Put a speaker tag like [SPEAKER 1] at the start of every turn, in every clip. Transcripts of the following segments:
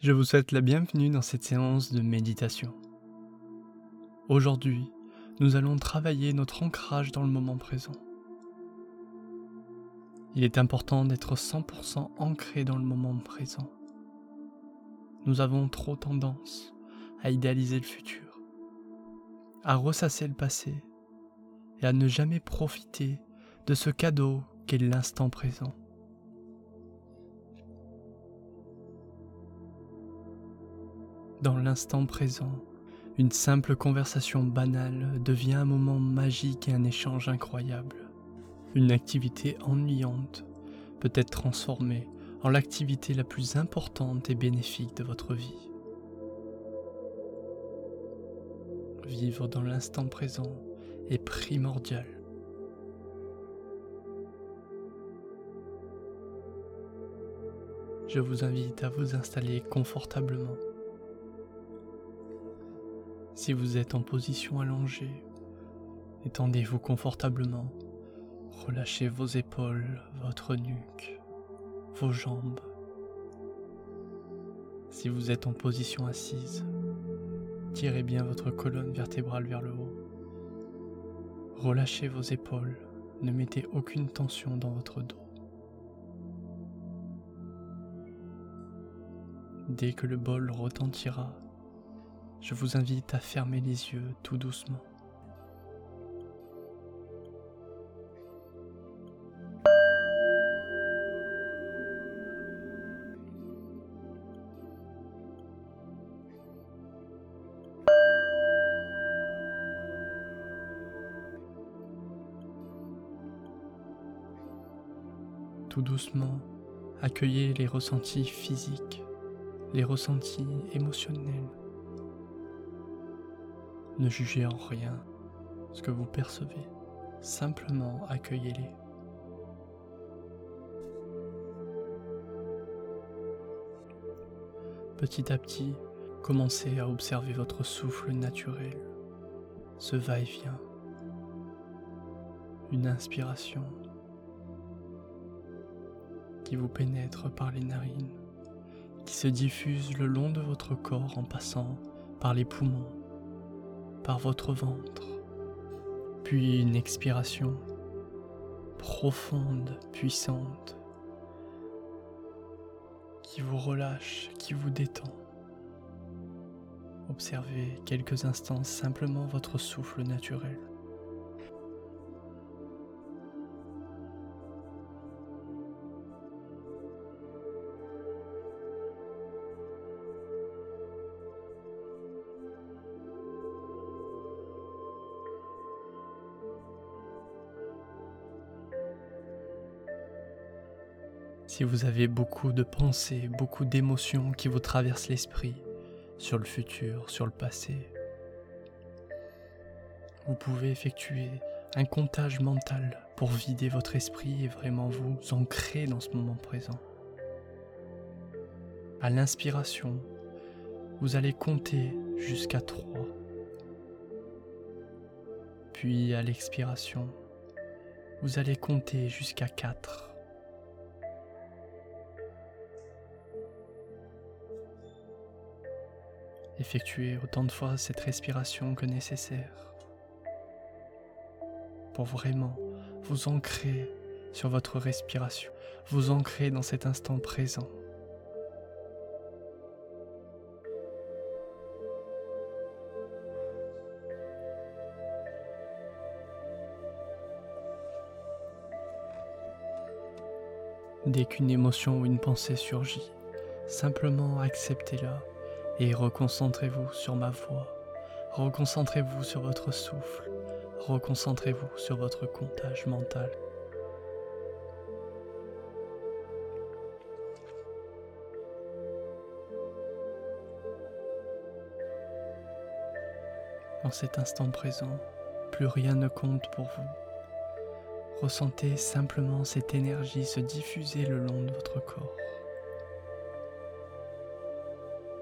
[SPEAKER 1] Je vous souhaite la bienvenue dans cette séance de méditation. Aujourd'hui, nous allons travailler notre ancrage dans le moment présent. Il est important d'être 100% ancré dans le moment présent. Nous avons trop tendance à idéaliser le futur, à ressasser le passé et à ne jamais profiter de ce cadeau qu'est l'instant présent. Dans l'instant présent, une simple conversation banale devient un moment magique et un échange incroyable. Une activité ennuyante peut être transformée en l'activité la plus importante et bénéfique de votre vie. Vivre dans l'instant présent est primordial. Je vous invite à vous installer confortablement si vous êtes en position allongée, étendez-vous confortablement. Relâchez vos épaules, votre nuque, vos jambes. Si vous êtes en position assise, tirez bien votre colonne vertébrale vers le haut. Relâchez vos épaules, ne mettez aucune tension dans votre dos. Dès que le bol retentira, je vous invite à fermer les yeux tout doucement. Tout doucement, accueillez les ressentis physiques, les ressentis émotionnels, ne jugez en rien. Ce que vous percevez, simplement accueillez-les. Petit à petit, commencez à observer votre souffle naturel, ce va-et-vient, une inspiration qui vous pénètre par les narines, qui se diffuse le long de votre corps en passant par les poumons, votre ventre, puis une expiration profonde, puissante, qui vous relâche, qui vous détend. Observez quelques instants simplement votre souffle naturel. Si vous avez beaucoup de pensées, beaucoup d'émotions qui vous traversent l'esprit sur le futur, sur le passé, vous pouvez effectuer un comptage mental pour vider votre esprit et vraiment vous ancrer dans ce moment présent. À l'inspiration, vous allez compter jusqu'à 3. Puis à l'expiration, vous allez compter jusqu'à 4. Effectuez autant de fois cette respiration que nécessaire pour vraiment vous ancrer sur votre respiration, vous ancrer dans cet instant présent. Dès qu'une émotion ou une pensée surgit, simplement acceptez-la et reconcentrez-vous sur ma voix. Reconcentrez-vous sur votre souffle. Reconcentrez-vous sur votre comptage mental. Dans cet instant présent, plus rien ne compte pour vous. Ressentez simplement cette énergie se diffuser le long de votre corps.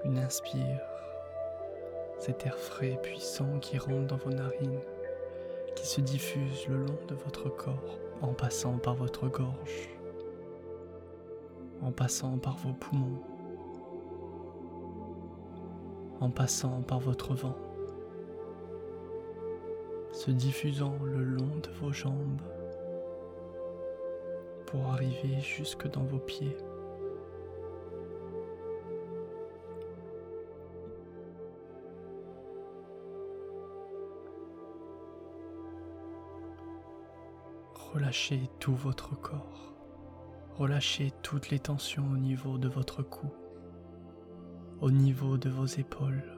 [SPEAKER 1] Une inspire, cet air frais et puissant qui rentre dans vos narines, qui se diffuse le long de votre corps en passant par votre gorge, en passant par vos poumons, en passant par votre vent, se diffusant le long de vos jambes pour arriver jusque dans vos pieds. Relâchez tout votre corps. Relâchez toutes les tensions au niveau de votre cou, au niveau de vos épaules,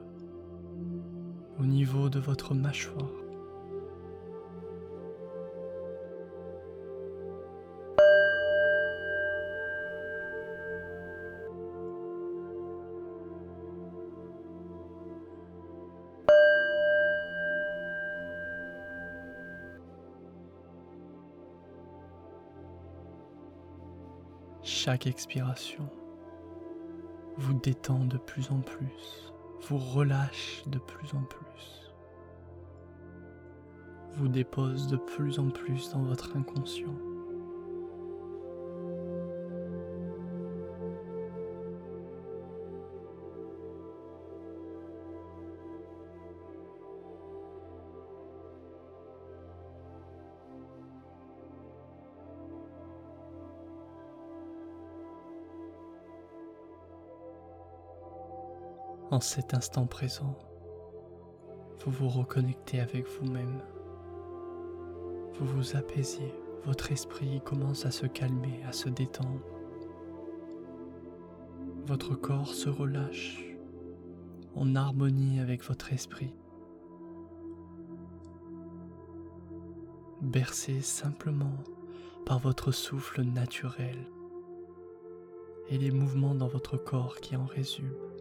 [SPEAKER 1] au niveau de votre mâchoire. Chaque expiration vous détend de plus en plus, vous relâche de plus en plus, vous dépose de plus en plus dans votre inconscient. En cet instant présent, vous vous reconnectez avec vous-même. Vous vous apaisez, votre esprit commence à se calmer, à se détendre. Votre corps se relâche en harmonie avec votre esprit. Bercé simplement par votre souffle naturel et les mouvements dans votre corps qui en résument.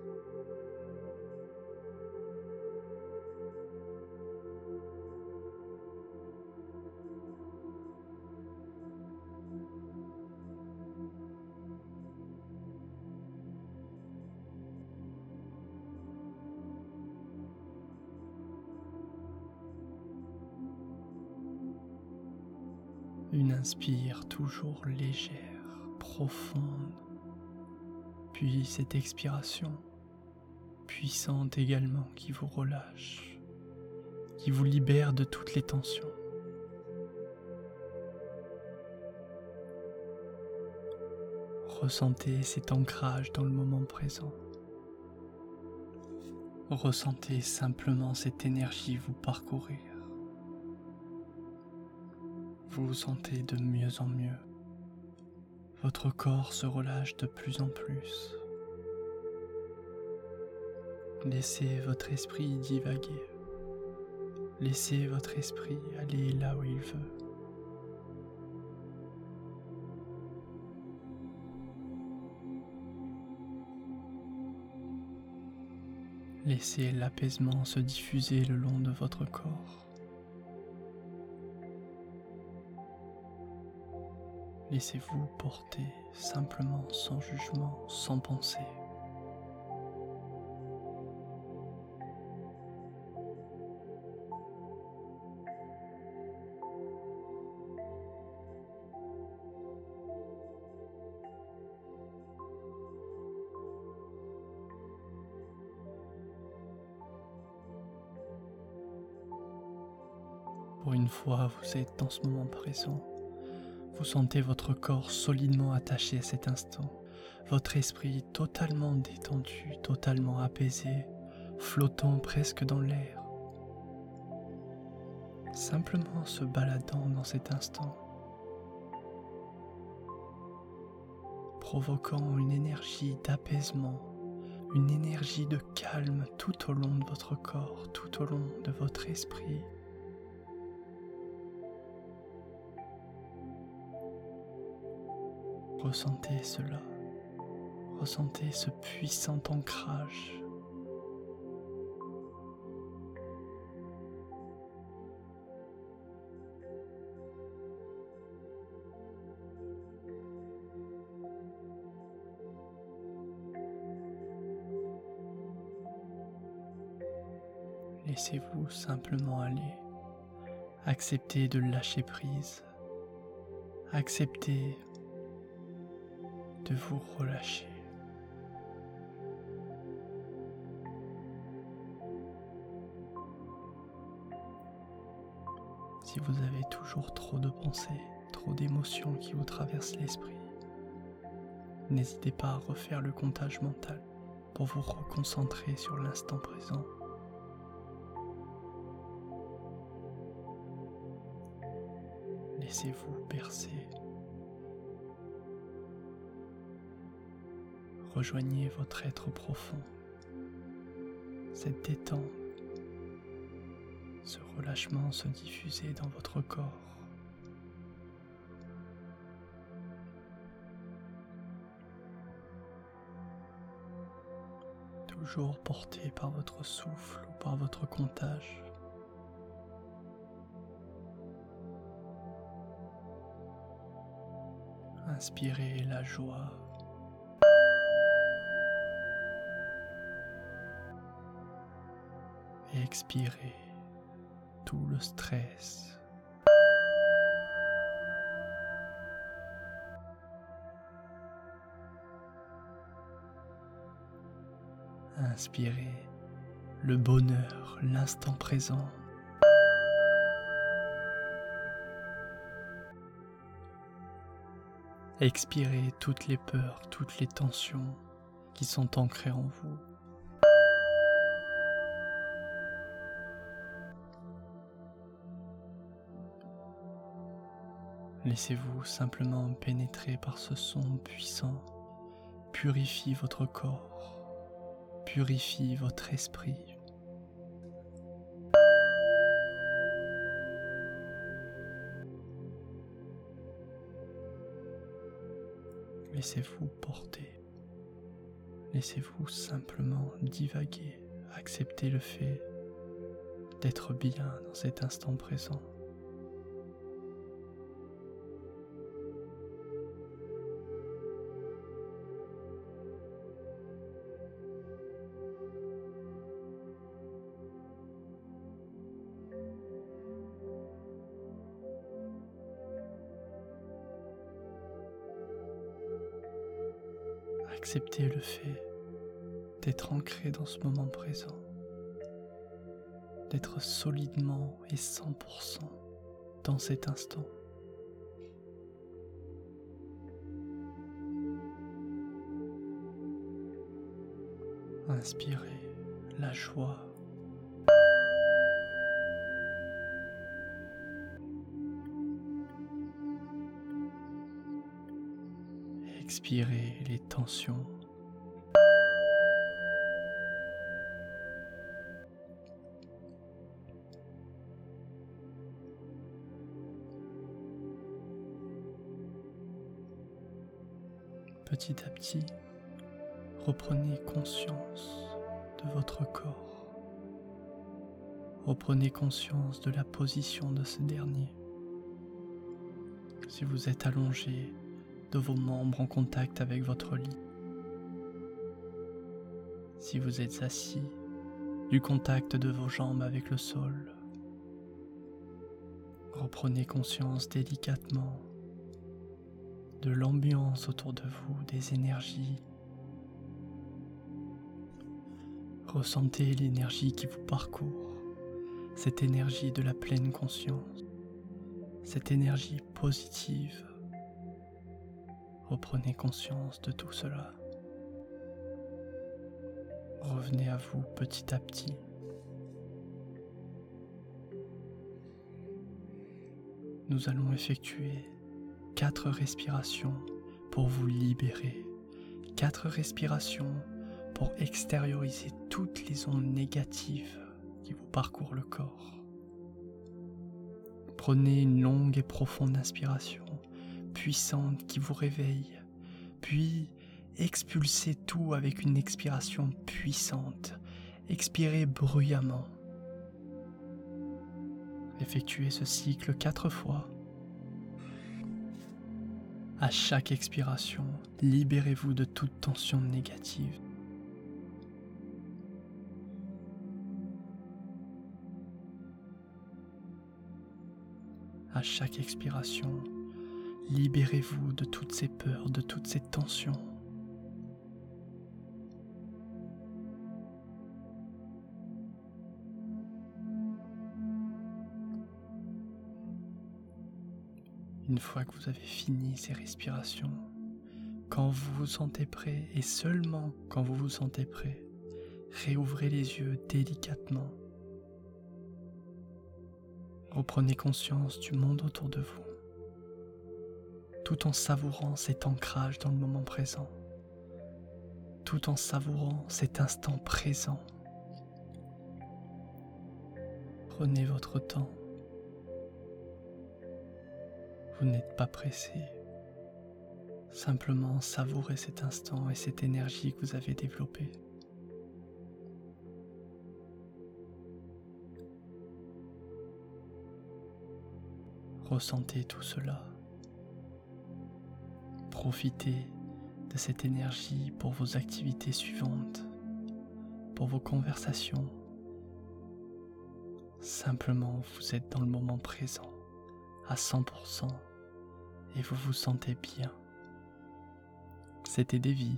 [SPEAKER 1] Inspire toujours légère, profonde, puis cette expiration puissante également qui vous relâche, qui vous libère de toutes les tensions. Ressentez cet ancrage dans le moment présent. Ressentez simplement cette énergie vous parcourir vous vous sentez de mieux en mieux. Votre corps se relâche de plus en plus. Laissez votre esprit divaguer. Laissez votre esprit aller là où il veut. Laissez l'apaisement se diffuser le long de votre corps. Laissez-vous porter simplement sans jugement, sans pensée. Pour une fois, vous êtes dans ce moment présent. Vous sentez votre corps solidement attaché à cet instant, votre esprit totalement détendu, totalement apaisé, flottant presque dans l'air, simplement se baladant dans cet instant, provoquant une énergie d'apaisement, une énergie de calme tout au long de votre corps, tout au long de votre esprit. Ressentez cela. Ressentez ce puissant ancrage. Laissez-vous simplement aller. Acceptez de lâcher prise. Acceptez vous relâcher. Si vous avez toujours trop de pensées, trop d'émotions qui vous traversent l'esprit, n'hésitez pas à refaire le comptage mental pour vous reconcentrer sur l'instant présent. Laissez-vous bercer Rejoignez votre être profond, cette détente, ce relâchement se diffuser dans votre corps. Toujours porté par votre souffle ou par votre comptage. Inspirez la joie. Expirez tout le stress. Inspirez le bonheur, l'instant présent. Expirez toutes les peurs, toutes les tensions qui sont ancrées en vous. Laissez-vous simplement pénétrer par ce son puissant. Purifie votre corps, purifie votre esprit. Laissez-vous porter. Laissez-vous simplement divaguer. Acceptez le fait d'être bien dans cet instant présent. Acceptez le fait d'être ancré dans ce moment présent, d'être solidement et 100% dans cet instant. Inspirez la joie. Expirez les tensions. Petit à petit, reprenez conscience de votre corps. Reprenez conscience de la position de ce dernier. Si vous êtes allongé, de vos membres en contact avec votre lit. Si vous êtes assis, du contact de vos jambes avec le sol. Reprenez conscience délicatement de l'ambiance autour de vous, des énergies. Ressentez l'énergie qui vous parcourt, cette énergie de la pleine conscience, cette énergie positive Reprenez conscience de tout cela. Revenez à vous petit à petit. Nous allons effectuer quatre respirations pour vous libérer. Quatre respirations pour extérioriser toutes les ondes négatives qui vous parcourent le corps. Prenez une longue et profonde inspiration puissante qui vous réveille, puis expulsez tout avec une expiration puissante, expirez bruyamment. Effectuez ce cycle quatre fois. À chaque expiration, libérez-vous de toute tension négative. À chaque expiration, Libérez-vous de toutes ces peurs, de toutes ces tensions. Une fois que vous avez fini ces respirations, quand vous vous sentez prêt et seulement quand vous vous sentez prêt, réouvrez les yeux délicatement. Reprenez conscience du monde autour de vous, tout en savourant cet ancrage dans le moment présent, tout en savourant cet instant présent. Prenez votre temps. Vous n'êtes pas pressé. Simplement savourez cet instant et cette énergie que vous avez développée. Ressentez tout cela. Profitez de cette énergie pour vos activités suivantes, pour vos conversations. Simplement, vous êtes dans le moment présent à 100% et vous vous sentez bien. C'était Davy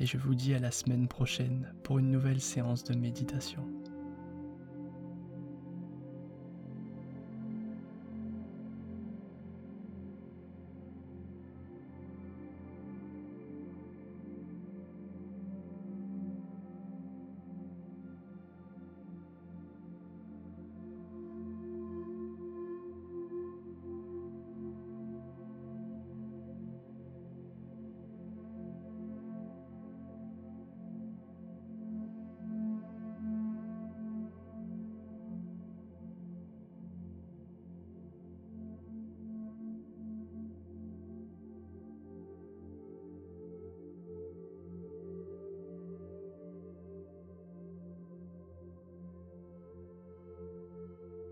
[SPEAKER 1] et je vous dis à la semaine prochaine pour une nouvelle séance de méditation.